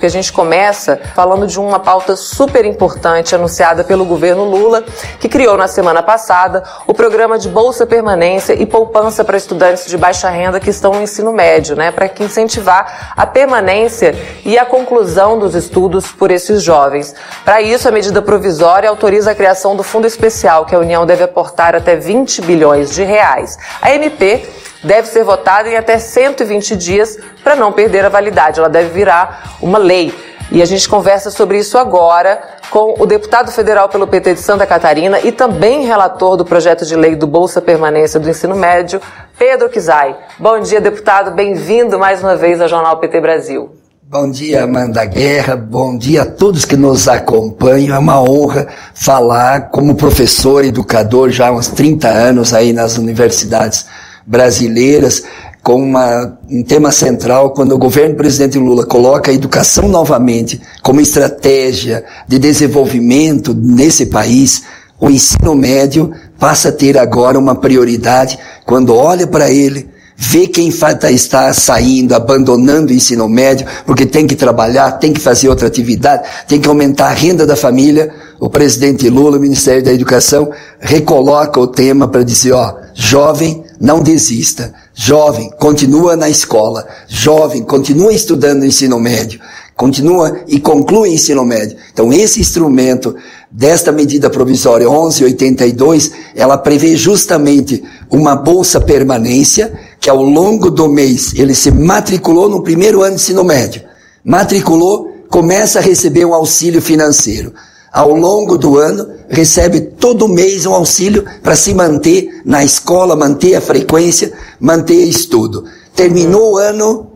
porque a gente começa falando de uma pauta super importante anunciada pelo governo Lula, que criou na semana passada o programa de Bolsa Permanência e Poupança para estudantes de baixa renda que estão no ensino médio, né, para incentivar a permanência e a conclusão dos estudos por esses jovens. Para isso, a medida provisória autoriza a criação do Fundo Especial, que a União deve aportar até 20 bilhões de reais. A MP deve ser votada em até 120 dias para não perder a validade. Ela deve virar uma lei. E a gente conversa sobre isso agora com o deputado federal pelo PT de Santa Catarina e também relator do projeto de lei do Bolsa Permanência do Ensino Médio, Pedro Kizai. Bom dia, deputado. Bem-vindo mais uma vez ao Jornal PT Brasil. Bom dia, Amanda Guerra. Bom dia a todos que nos acompanham. É uma honra falar como professor, educador, já há uns 30 anos aí nas universidades brasileiras, com uma, um tema central, quando o governo do presidente Lula coloca a educação novamente como estratégia de desenvolvimento nesse país, o ensino médio passa a ter agora uma prioridade quando olha para ele, vê quem está saindo, abandonando o ensino médio, porque tem que trabalhar, tem que fazer outra atividade, tem que aumentar a renda da família. O presidente Lula, o Ministério da Educação, recoloca o tema para dizer, ó, jovem, não desista. Jovem, continua na escola. Jovem, continua estudando no ensino médio. Continua e conclui ensino médio. Então, esse instrumento desta medida provisória 1182, ela prevê justamente uma bolsa permanência, que ao longo do mês ele se matriculou no primeiro ano de ensino médio. Matriculou, começa a receber um auxílio financeiro ao longo do ano, recebe todo mês um auxílio para se manter na escola, manter a frequência, manter estudo. Terminou o ano,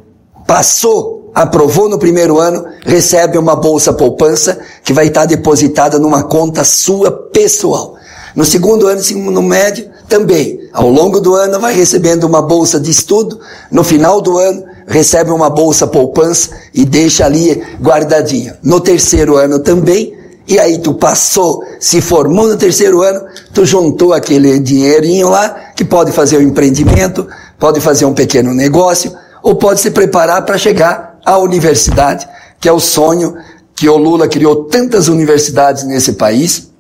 passou, aprovou no primeiro ano, recebe uma bolsa poupança que vai estar depositada numa conta sua pessoal. No segundo ano, no médio, também. Ao longo do ano vai recebendo uma bolsa de estudo, no final do ano recebe uma bolsa poupança e deixa ali guardadinha. No terceiro ano também, e aí tu passou, se formou no terceiro ano, tu juntou aquele dinheirinho lá, que pode fazer um empreendimento, pode fazer um pequeno negócio, ou pode se preparar para chegar à universidade, que é o sonho que o Lula criou tantas universidades nesse país,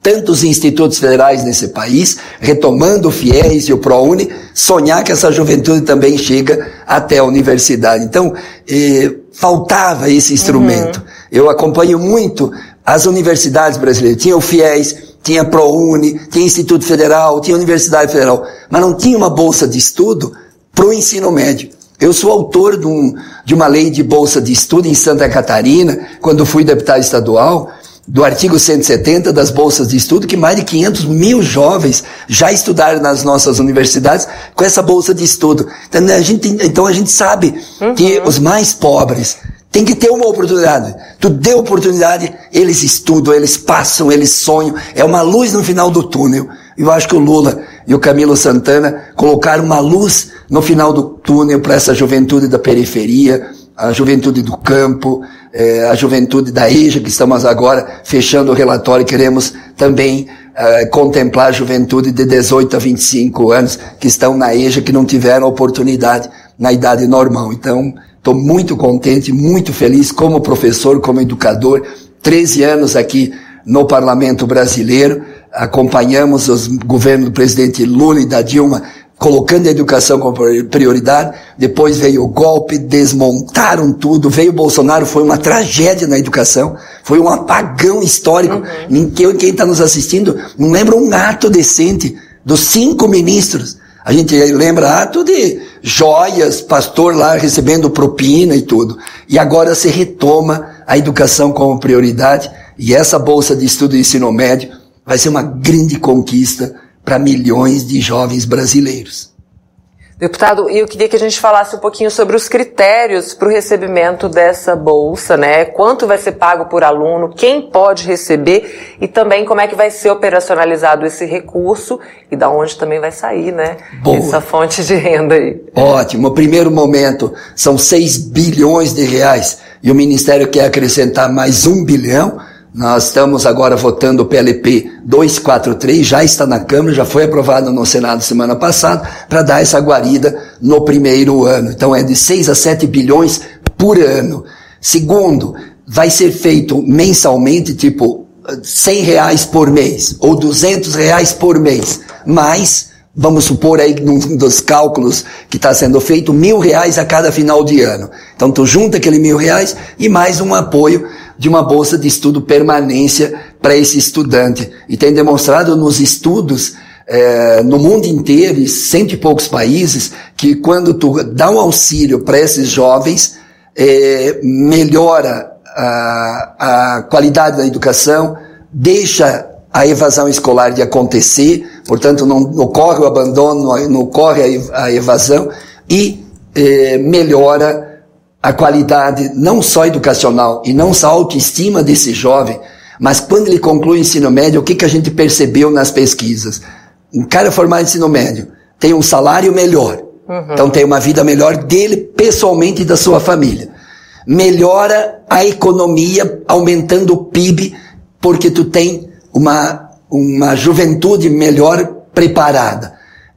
tantos institutos federais nesse país, retomando o FIES e o ProUni, sonhar que essa juventude também chega até a universidade. Então, eh, faltava esse instrumento. Uhum. Eu acompanho muito as universidades brasileiras. Tinha o FIES, tinha ProUni, tinha Instituto Federal, tinha Universidade Federal, mas não tinha uma bolsa de estudo para o ensino médio. Eu sou autor de, um, de uma lei de bolsa de estudo em Santa Catarina, quando fui deputado estadual, do artigo 170 das bolsas de estudo, que mais de 500 mil jovens já estudaram nas nossas universidades com essa bolsa de estudo. Então a gente, então a gente sabe uhum. que os mais pobres, tem que ter uma oportunidade. Tu deu oportunidade, eles estudam, eles passam, eles sonham. É uma luz no final do túnel. Eu acho que o Lula e o Camilo Santana colocaram uma luz no final do túnel para essa juventude da periferia, a juventude do campo, eh, a juventude da EJA, que estamos agora fechando o relatório queremos também eh, contemplar a juventude de 18 a 25 anos que estão na EJA, que não tiveram oportunidade na idade normal. Então, Estou muito contente, muito feliz como professor, como educador. 13 anos aqui no Parlamento Brasileiro. Acompanhamos os governos do presidente Lula e da Dilma colocando a educação como prioridade. Depois veio o golpe, desmontaram tudo. Veio o Bolsonaro, foi uma tragédia na educação. Foi um apagão histórico. Uhum. Quem está nos assistindo, não lembra um ato decente dos cinco ministros a gente lembra ato de joias, pastor lá recebendo propina e tudo. E agora se retoma a educação como prioridade e essa bolsa de estudo e ensino médio vai ser uma grande conquista para milhões de jovens brasileiros. Deputado, eu queria que a gente falasse um pouquinho sobre os critérios para o recebimento dessa bolsa, né? Quanto vai ser pago por aluno, quem pode receber e também como é que vai ser operacionalizado esse recurso e da onde também vai sair, né? Boa. Essa fonte de renda aí. Ótimo. Primeiro momento são 6 bilhões de reais e o Ministério quer acrescentar mais um bilhão nós estamos agora votando o PLP 243, já está na Câmara, já foi aprovado no Senado semana passada, para dar essa guarida no primeiro ano. Então é de 6 a 7 bilhões por ano. Segundo, vai ser feito mensalmente, tipo, 100 reais por mês, ou 200 reais por mês, mais, vamos supor aí, num dos cálculos que está sendo feito, mil reais a cada final de ano. Então tu junta aquele mil reais e mais um apoio de uma bolsa de estudo permanência para esse estudante. E tem demonstrado nos estudos é, no mundo inteiro, em cento e poucos países, que quando tu dá um auxílio para esses jovens, é, melhora a, a qualidade da educação, deixa a evasão escolar de acontecer, portanto não, não ocorre o abandono, não ocorre a, evasão e é, melhora a qualidade não só educacional e não só a autoestima desse jovem, mas quando ele conclui o ensino médio, o que, que a gente percebeu nas pesquisas? Um cara formado em ensino médio tem um salário melhor, uhum. então tem uma vida melhor dele pessoalmente e da sua família. Melhora a economia, aumentando o PIB, porque tu tem uma, uma juventude melhor preparada.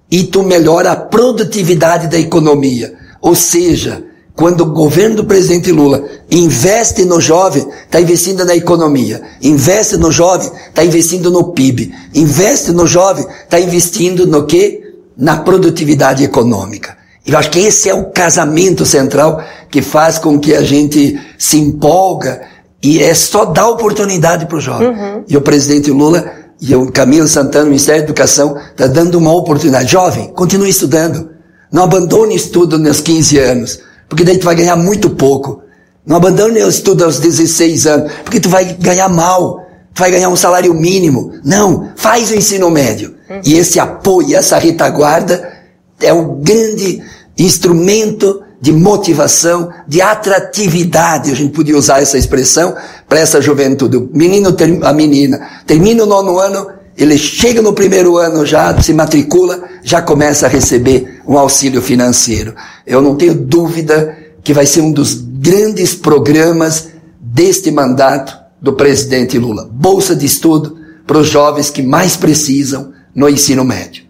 E tu melhora a produtividade da economia. Ou seja, quando o governo do presidente Lula investe no jovem, está investindo na economia. Investe no jovem, está investindo no PIB. Investe no jovem, está investindo no quê? Na produtividade econômica. Eu acho que esse é o casamento central que faz com que a gente se empolga e é só dar oportunidade para o jovem. Uhum. E o presidente Lula e o Camilo Santana, o Ministério da Educação, está dando uma oportunidade. Jovem, continue estudando. Não abandone o estudo nos 15 anos porque daí tu vai ganhar muito pouco. Não abandone o estudo aos 16 anos, porque tu vai ganhar mal. Tu vai ganhar um salário mínimo. Não, faz o ensino médio. Uhum. E esse apoio, essa retaguarda é um grande instrumento de motivação, de atratividade, a gente podia usar essa expressão para essa juventude. O menino, a menina, termina o nono ano, ele chega no primeiro ano já, se matricula, já começa a receber um auxílio financeiro. Eu não tenho dúvida que vai ser um dos grandes programas deste mandato do presidente Lula. Bolsa de estudo para os jovens que mais precisam no ensino médio.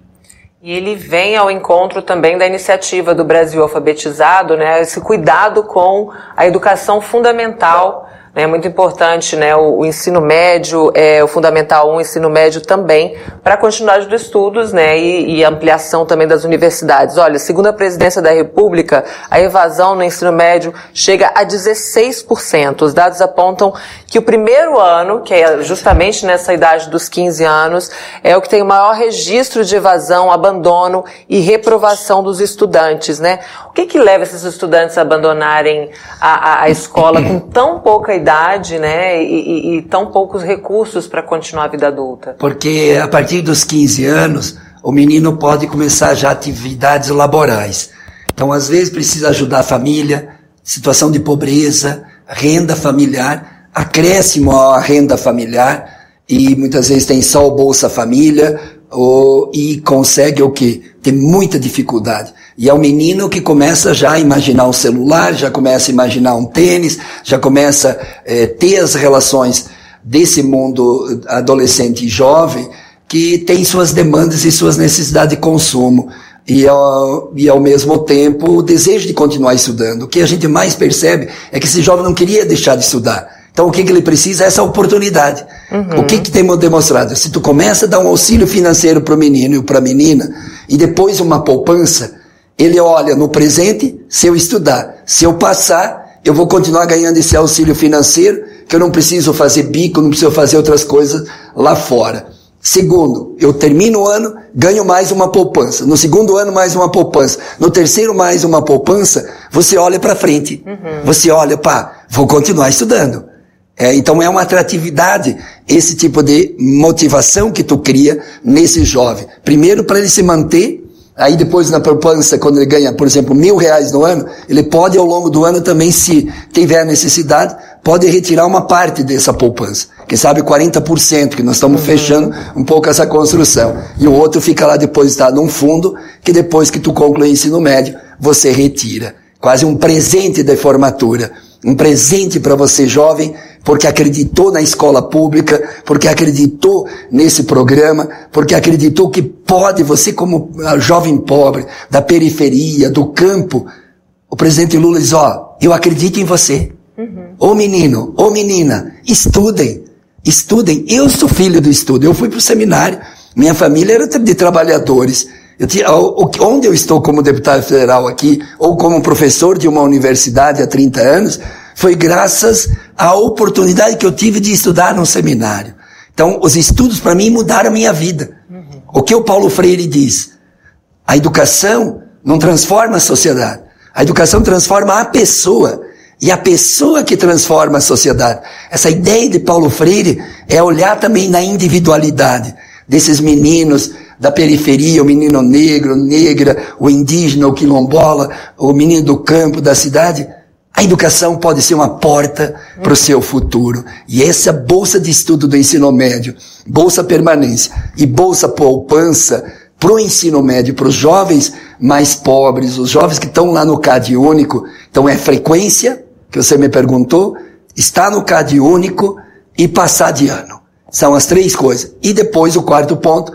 E ele vem ao encontro também da iniciativa do Brasil Alfabetizado, né, esse cuidado com a educação fundamental é muito importante, né? O, o ensino médio, é, o fundamental 1, o ensino médio também, para a continuidade dos estudos, né? E, e, ampliação também das universidades. Olha, segundo a presidência da República, a evasão no ensino médio chega a 16%. Os dados apontam que o primeiro ano, que é justamente nessa idade dos 15 anos, é o que tem o maior registro de evasão, abandono e reprovação dos estudantes, né? O que que leva esses estudantes a abandonarem a, a, a escola com tão pouca idade? Idade, né, e, e, e tão poucos recursos para continuar a vida adulta? Porque a partir dos 15 anos, o menino pode começar já atividades laborais. Então, às vezes, precisa ajudar a família, situação de pobreza, renda familiar, acréscimo à renda familiar, e muitas vezes tem só o Bolsa Família, ou, e consegue o quê? Tem muita dificuldade. E é o menino que começa já a imaginar um celular, já começa a imaginar um tênis, já começa a é, ter as relações desse mundo adolescente e jovem que tem suas demandas e suas necessidades de consumo. E ao, e ao mesmo tempo o desejo de continuar estudando. O que a gente mais percebe é que esse jovem não queria deixar de estudar. Então o que, que ele precisa é essa oportunidade. Uhum. O que, que tem demonstrado? Se tu começa a dar um auxílio financeiro para o menino e para a menina, e depois uma poupança, ele olha no presente, se eu estudar, se eu passar, eu vou continuar ganhando esse auxílio financeiro, que eu não preciso fazer bico, não preciso fazer outras coisas lá fora. Segundo, eu termino o ano, ganho mais uma poupança. No segundo ano, mais uma poupança. No terceiro, mais uma poupança. Você olha para frente. Uhum. Você olha, pá, vou continuar estudando. É, então é uma atratividade esse tipo de motivação que tu cria nesse jovem. Primeiro, para ele se manter Aí depois na poupança, quando ele ganha, por exemplo, mil reais no ano, ele pode ao longo do ano também, se tiver necessidade, pode retirar uma parte dessa poupança. Quem sabe 40%, que nós estamos uhum. fechando um pouco essa construção. E o outro fica lá depositado num fundo, que depois que tu conclui o ensino médio, você retira. Quase um presente de formatura. Um presente para você jovem porque acreditou na escola pública, porque acreditou nesse programa, porque acreditou que pode, você como jovem pobre, da periferia, do campo, o presidente Lula diz, ó, oh, eu acredito em você. Uhum. Ô menino, ô menina, estudem, estudem. Eu sou filho do estudo, eu fui para o seminário, minha família era de trabalhadores. Eu tinha, onde eu estou como deputado federal aqui, ou como professor de uma universidade há 30 anos, foi graças à oportunidade que eu tive de estudar num seminário. Então, os estudos para mim mudaram a minha vida. Uhum. O que o Paulo Freire diz? A educação não transforma a sociedade. A educação transforma a pessoa. E a pessoa que transforma a sociedade. Essa ideia de Paulo Freire é olhar também na individualidade desses meninos da periferia, o menino negro, negra, o indígena, o quilombola, o menino do campo, da cidade. A educação pode ser uma porta para o seu futuro. E essa bolsa de estudo do ensino médio, bolsa permanência e bolsa poupança para o ensino médio, para os jovens mais pobres, os jovens que estão lá no CAD único. Então é frequência, que você me perguntou, está no CAD único e passar de ano. São as três coisas. E depois o quarto ponto,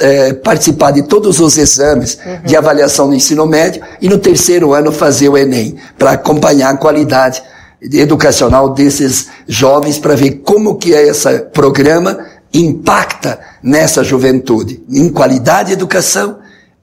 é, participar de todos os exames uhum. de avaliação no ensino médio e no terceiro ano fazer o Enem, para acompanhar a qualidade educacional desses jovens, para ver como que é esse programa impacta nessa juventude, em qualidade de educação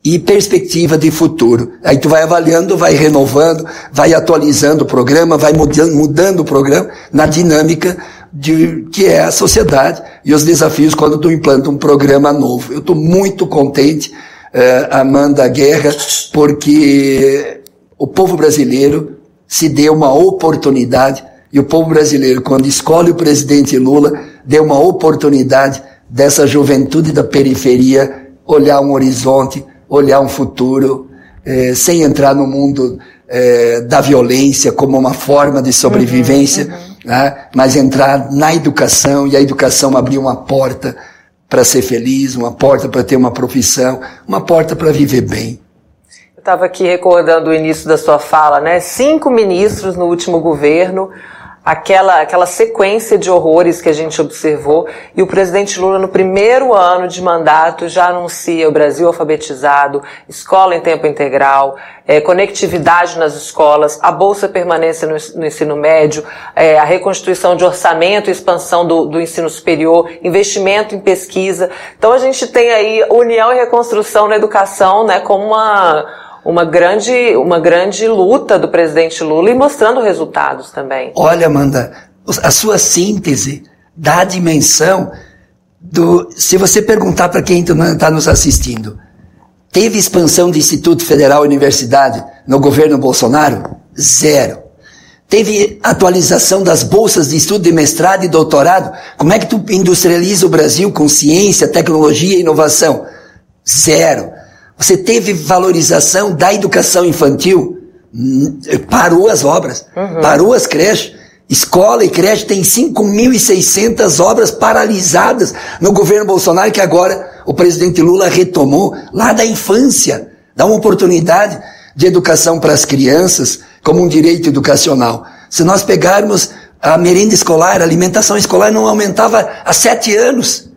e perspectiva de futuro. Aí tu vai avaliando, vai renovando, vai atualizando o programa, vai mudando, mudando o programa na dinâmica de que é a sociedade e os desafios quando tu implanta um programa novo. Eu estou muito contente, uh, Amanda Guerra, porque o povo brasileiro se deu uma oportunidade e o povo brasileiro, quando escolhe o presidente Lula, deu uma oportunidade dessa juventude da periferia olhar um horizonte, olhar um futuro, eh, sem entrar no mundo eh, da violência como uma forma de sobrevivência, uhum, uhum. Né? mas entrar na educação e a educação abrir uma porta para ser feliz, uma porta para ter uma profissão, uma porta para viver bem. Eu estava aqui recordando o início da sua fala, né? Cinco ministros no último governo aquela, aquela sequência de horrores que a gente observou e o presidente Lula no primeiro ano de mandato já anuncia o Brasil alfabetizado, escola em tempo integral, é, conectividade nas escolas, a bolsa permanência no, no ensino médio, é, a reconstituição de orçamento e expansão do, do ensino superior, investimento em pesquisa. Então a gente tem aí união e reconstrução na educação, né, como uma uma grande, uma grande luta do presidente Lula e mostrando resultados também. Olha, Amanda, a sua síntese dá a dimensão do. Se você perguntar para quem está nos assistindo, teve expansão de Instituto Federal e Universidade no governo Bolsonaro? Zero. Teve atualização das bolsas de estudo de mestrado e doutorado? Como é que tu industrializa o Brasil com ciência, tecnologia e inovação? Zero. Você teve valorização da educação infantil? Parou as obras, uhum. parou as creches. Escola e creche tem 5.600 obras paralisadas no governo Bolsonaro, que agora o presidente Lula retomou lá da infância. Dá uma oportunidade de educação para as crianças como um direito educacional. Se nós pegarmos a merenda escolar, a alimentação escolar não aumentava há sete anos.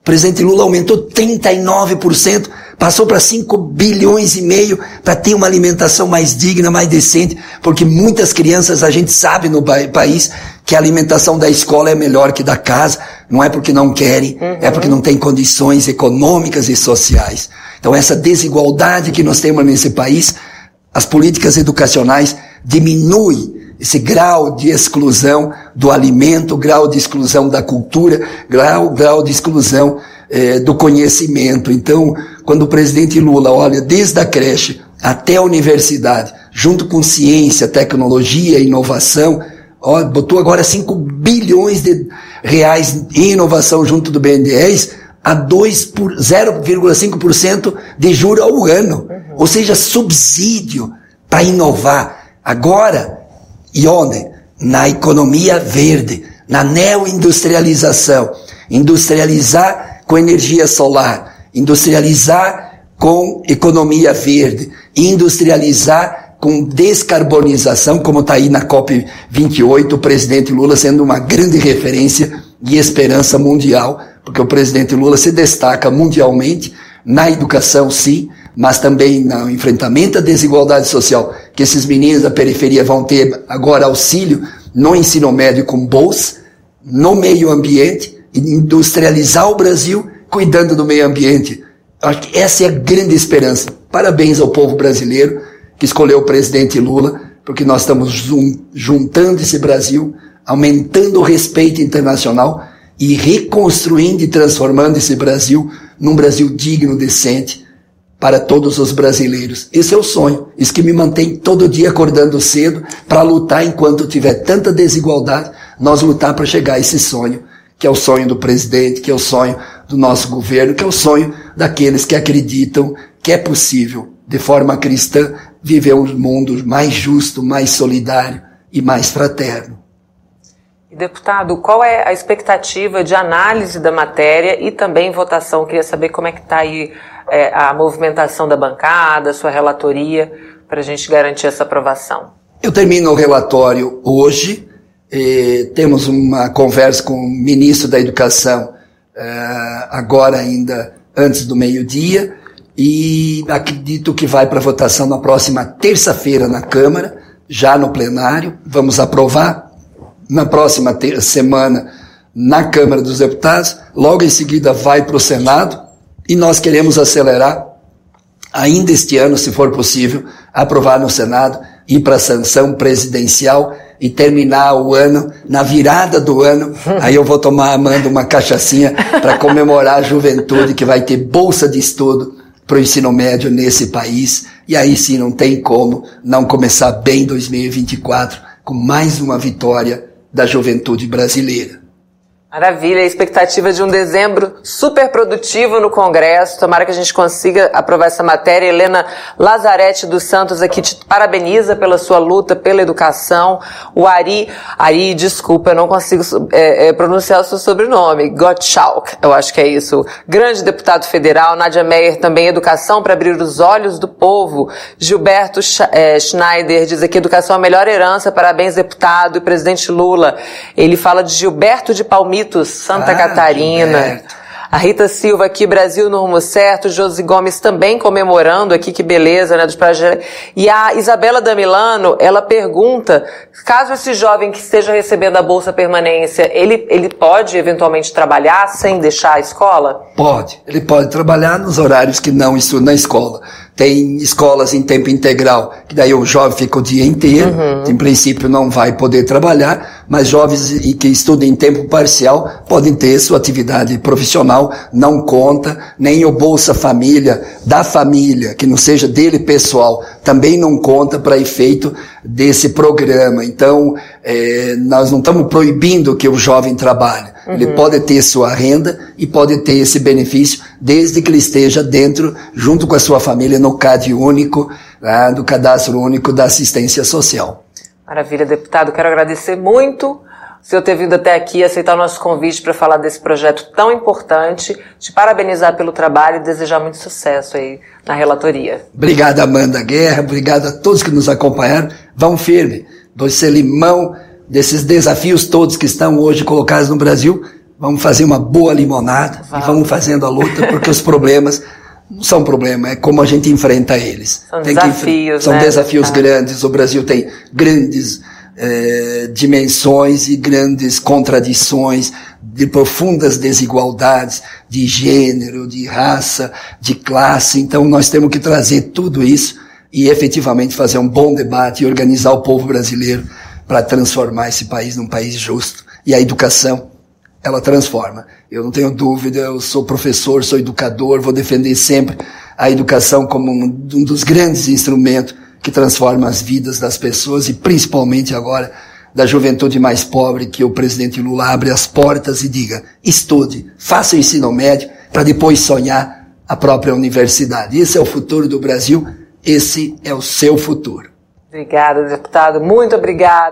O presidente Lula aumentou 39% passou para 5 bilhões e meio para ter uma alimentação mais digna, mais decente, porque muitas crianças, a gente sabe no país que a alimentação da escola é melhor que da casa, não é porque não querem, uhum. é porque não tem condições econômicas e sociais. Então essa desigualdade que nós temos nesse país, as políticas educacionais diminuem esse grau de exclusão do alimento, grau de exclusão da cultura, grau, grau de exclusão é, do conhecimento. Então, quando o presidente Lula olha desde a creche até a universidade, junto com ciência, tecnologia inovação, ó, botou agora 5 bilhões de reais em inovação junto do BNDES a 0,5% de juro ao ano. Ou seja, subsídio para inovar. Agora, e onde? Na economia verde, na neoindustrialização. Industrializar com energia solar, industrializar com economia verde, industrializar com descarbonização, como está aí na COP28, o presidente Lula sendo uma grande referência e esperança mundial, porque o presidente Lula se destaca mundialmente na educação, sim, mas também no enfrentamento à desigualdade social, que esses meninos da periferia vão ter agora auxílio no ensino médio com bolsa, no meio ambiente, industrializar o Brasil cuidando do meio ambiente. Acho que essa é a grande esperança. Parabéns ao povo brasileiro que escolheu o presidente Lula, porque nós estamos juntando esse Brasil, aumentando o respeito internacional e reconstruindo e transformando esse Brasil num Brasil digno, decente para todos os brasileiros. Esse é o sonho. Isso que me mantém todo dia acordando cedo para lutar enquanto tiver tanta desigualdade, nós lutar para chegar a esse sonho, que é o sonho do presidente, que é o sonho do nosso governo, que é o sonho daqueles que acreditam que é possível, de forma cristã, viver um mundo mais justo, mais solidário e mais fraterno. Deputado, qual é a expectativa de análise da matéria e também votação? queria saber como é que está aí é, a movimentação da bancada, a sua relatoria, para a gente garantir essa aprovação. Eu termino o relatório hoje. Eh, temos uma conversa com o ministro da Educação eh, agora ainda antes do meio-dia e acredito que vai para votação na próxima terça-feira na Câmara, já no plenário. Vamos aprovar na próxima semana na Câmara dos Deputados. Logo em seguida vai para o Senado e nós queremos acelerar ainda este ano, se for possível, aprovar no Senado, ir para sanção presidencial e terminar o ano, na virada do ano, aí eu vou tomar, Amanda, uma cachaçinha para comemorar a juventude que vai ter bolsa de estudo para o ensino médio nesse país. E aí sim não tem como não começar bem 2024 com mais uma vitória da juventude brasileira. Maravilha, a expectativa de um dezembro super produtivo no Congresso. Tomara que a gente consiga aprovar essa matéria. Helena Lazarete dos Santos aqui te parabeniza pela sua luta pela educação. O Ari, Ari, desculpa, eu não consigo é, é, pronunciar o seu sobrenome. Gottschalk, eu acho que é isso. Grande deputado federal. Nádia Meyer também, educação para abrir os olhos do povo. Gilberto é, Schneider diz aqui, educação é a melhor herança. Parabéns, deputado e presidente Lula. Ele fala de Gilberto de Palmeiras Santa ah, Catarina. A Rita Silva aqui, Brasil no rumo certo. Josi Gomes também comemorando aqui, que beleza, né? Dos projetos. E a Isabela Damilano, ela pergunta, caso esse jovem que esteja recebendo a Bolsa Permanência, ele, ele pode eventualmente trabalhar sem deixar a escola? Pode. Ele pode trabalhar nos horários que não estuda na escola. Tem escolas em tempo integral, que daí o jovem fica o dia inteiro, uhum. em princípio não vai poder trabalhar, mas jovens que estudam em tempo parcial podem ter sua atividade profissional, não conta, nem o Bolsa Família da família, que não seja dele pessoal, também não conta para efeito desse programa. Então, é, nós não estamos proibindo que o jovem trabalhe. Uhum. Ele pode ter sua renda e pode ter esse benefício desde que ele esteja dentro, junto com a sua família, no CAD único, né, do Cadastro Único da Assistência Social. Maravilha, deputado. Quero agradecer muito senhor ter vindo até aqui, aceitar o nosso convite para falar desse projeto tão importante, te parabenizar pelo trabalho e desejar muito sucesso aí na relatoria. Obrigado, Amanda Guerra, obrigado a todos que nos acompanharam. Vão firme, doce limão desses desafios todos que estão hoje colocados no Brasil. Vamos fazer uma boa limonada vamos. e vamos fazendo a luta, porque os problemas não são problema, é como a gente enfrenta eles. São tem desafios, que, São né? desafios grandes. O Brasil tem grandes eh, dimensões e grandes contradições, de profundas desigualdades de gênero, de raça, de classe. Então nós temos que trazer tudo isso e efetivamente fazer um bom debate e organizar o povo brasileiro para transformar esse país num país justo. E a educação ela transforma. Eu não tenho dúvida, eu sou professor, sou educador, vou defender sempre a educação como um dos grandes instrumentos que transforma as vidas das pessoas e principalmente agora da juventude mais pobre que o presidente Lula abre as portas e diga: estude, faça o ensino médio para depois sonhar a própria universidade. Esse é o futuro do Brasil, esse é o seu futuro. Obrigada, deputado. Muito obrigado.